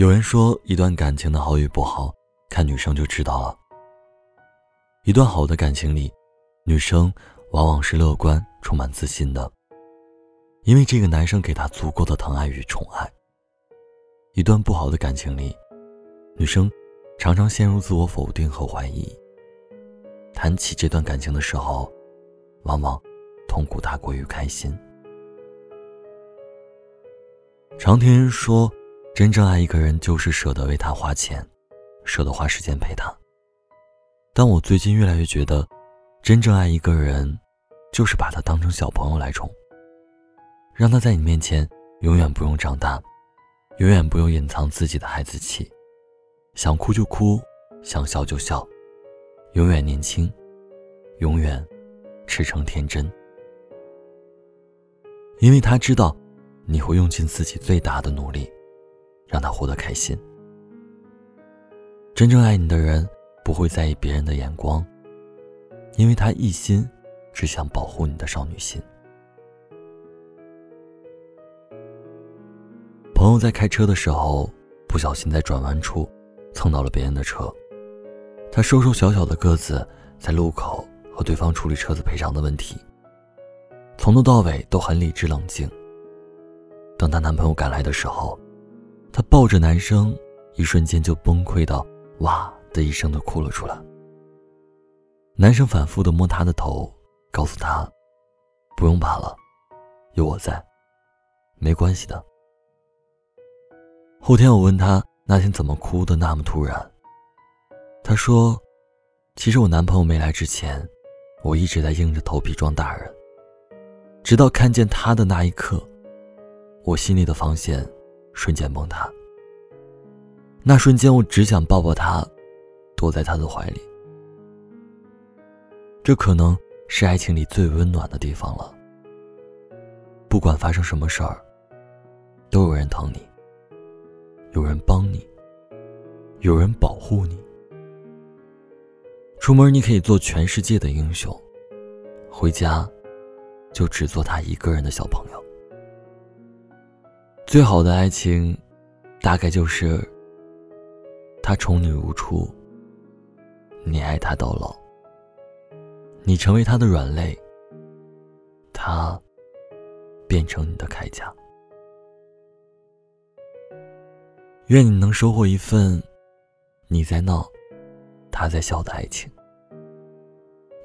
有人说，一段感情的好与不好，看女生就知道了。一段好的感情里，女生往往是乐观、充满自信的，因为这个男生给她足够的疼爱与宠爱。一段不好的感情里，女生常常陷入自我否定和怀疑。谈起这段感情的时候，往往痛苦大过于开心。常听人说。真正爱一个人，就是舍得为他花钱，舍得花时间陪他。但我最近越来越觉得，真正爱一个人，就是把他当成小朋友来宠，让他在你面前永远不用长大，永远不用隐藏自己的孩子气，想哭就哭，想笑就笑，永远年轻，永远赤诚天真。因为他知道，你会用尽自己最大的努力。让他活得开心。真正爱你的人不会在意别人的眼光，因为他一心只想保护你的少女心。朋友在开车的时候，不小心在转弯处蹭到了别人的车，她瘦瘦小小的个子，在路口和对方处理车子赔偿的问题，从头到尾都很理智冷静。等她男朋友赶来的时候。她抱着男生，一瞬间就崩溃到“哇”的一声的哭了出来。男生反复的摸她的头，告诉她：“不用怕了，有我在，没关系的。”后天我问她那天怎么哭的那么突然，她说：“其实我男朋友没来之前，我一直在硬着头皮装大人，直到看见他的那一刻，我心里的防线。”瞬间崩塌。那瞬间，我只想抱抱他，躲在他的怀里。这可能是爱情里最温暖的地方了。不管发生什么事儿，都有人疼你，有人帮你，有人保护你。出门你可以做全世界的英雄，回家就只做他一个人的小朋友。最好的爱情，大概就是他宠你如初，你爱他到老。你成为他的软肋，他变成你的铠甲。愿你能收获一份你在闹，他在笑的爱情。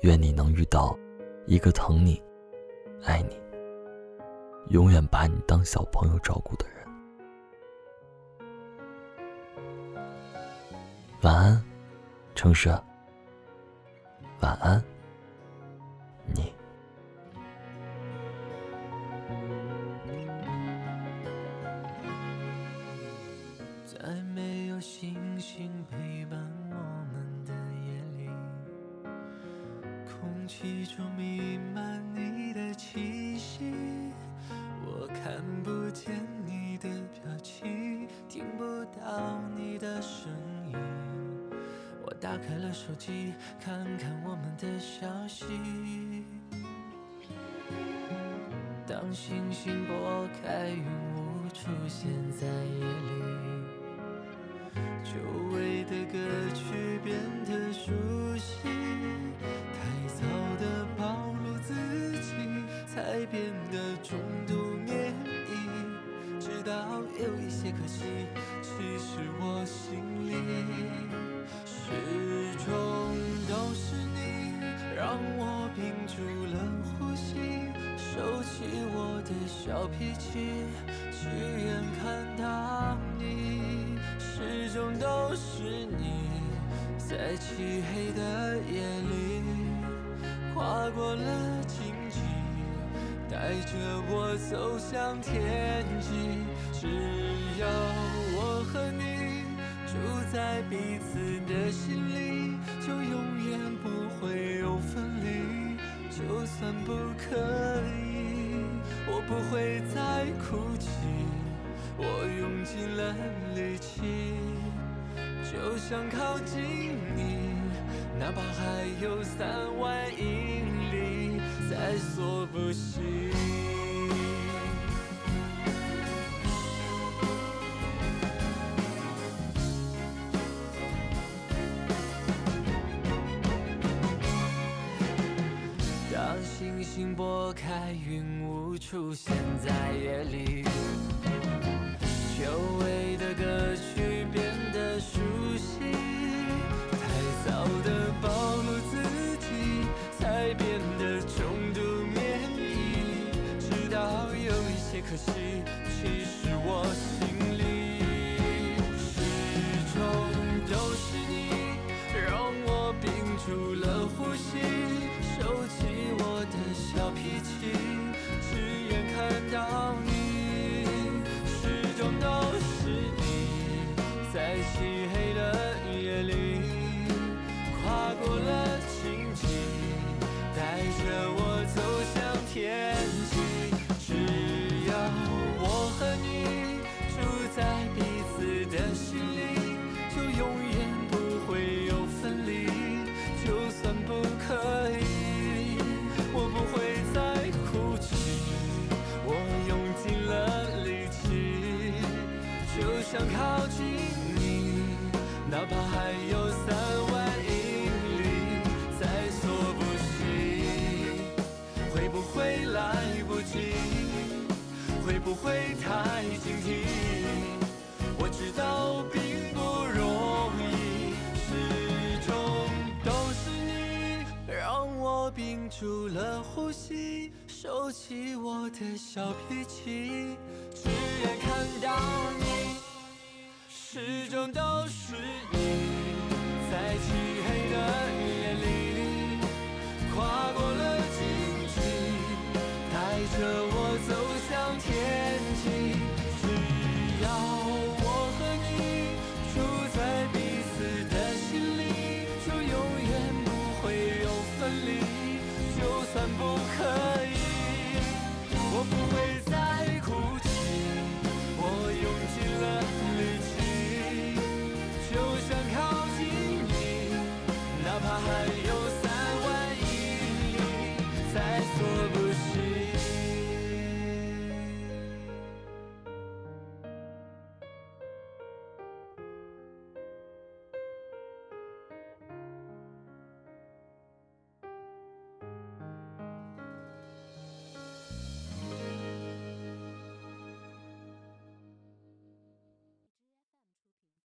愿你能遇到一个疼你、爱你。永远把你当小朋友照顾的人。晚安，城市。晚安，你。在没有星星陪伴我们的夜里，空气中弥漫开了手机，看看我们的消息。当星星拨开云雾，出现在夜里，久违的歌曲变得熟悉。太早的暴露自己，才变得重度免疫，直到。有一些可惜，收起我的小脾气，只愿看到你，始终都是你，在漆黑的夜里，跨过了荆棘，带着我走向天际。只要我和你住在彼此的心里，就永远不会有分离。不会再哭泣。我用尽了力气，就想靠近你，哪怕还有三万英里在所不惜。星拨开云雾出现在夜里，久违的歌曲变得熟悉，太早的暴露会不会太警惕？我知道并不容易，始终都是你让我屏住了呼吸，收起我的小脾气，只愿看到你，始终都是你。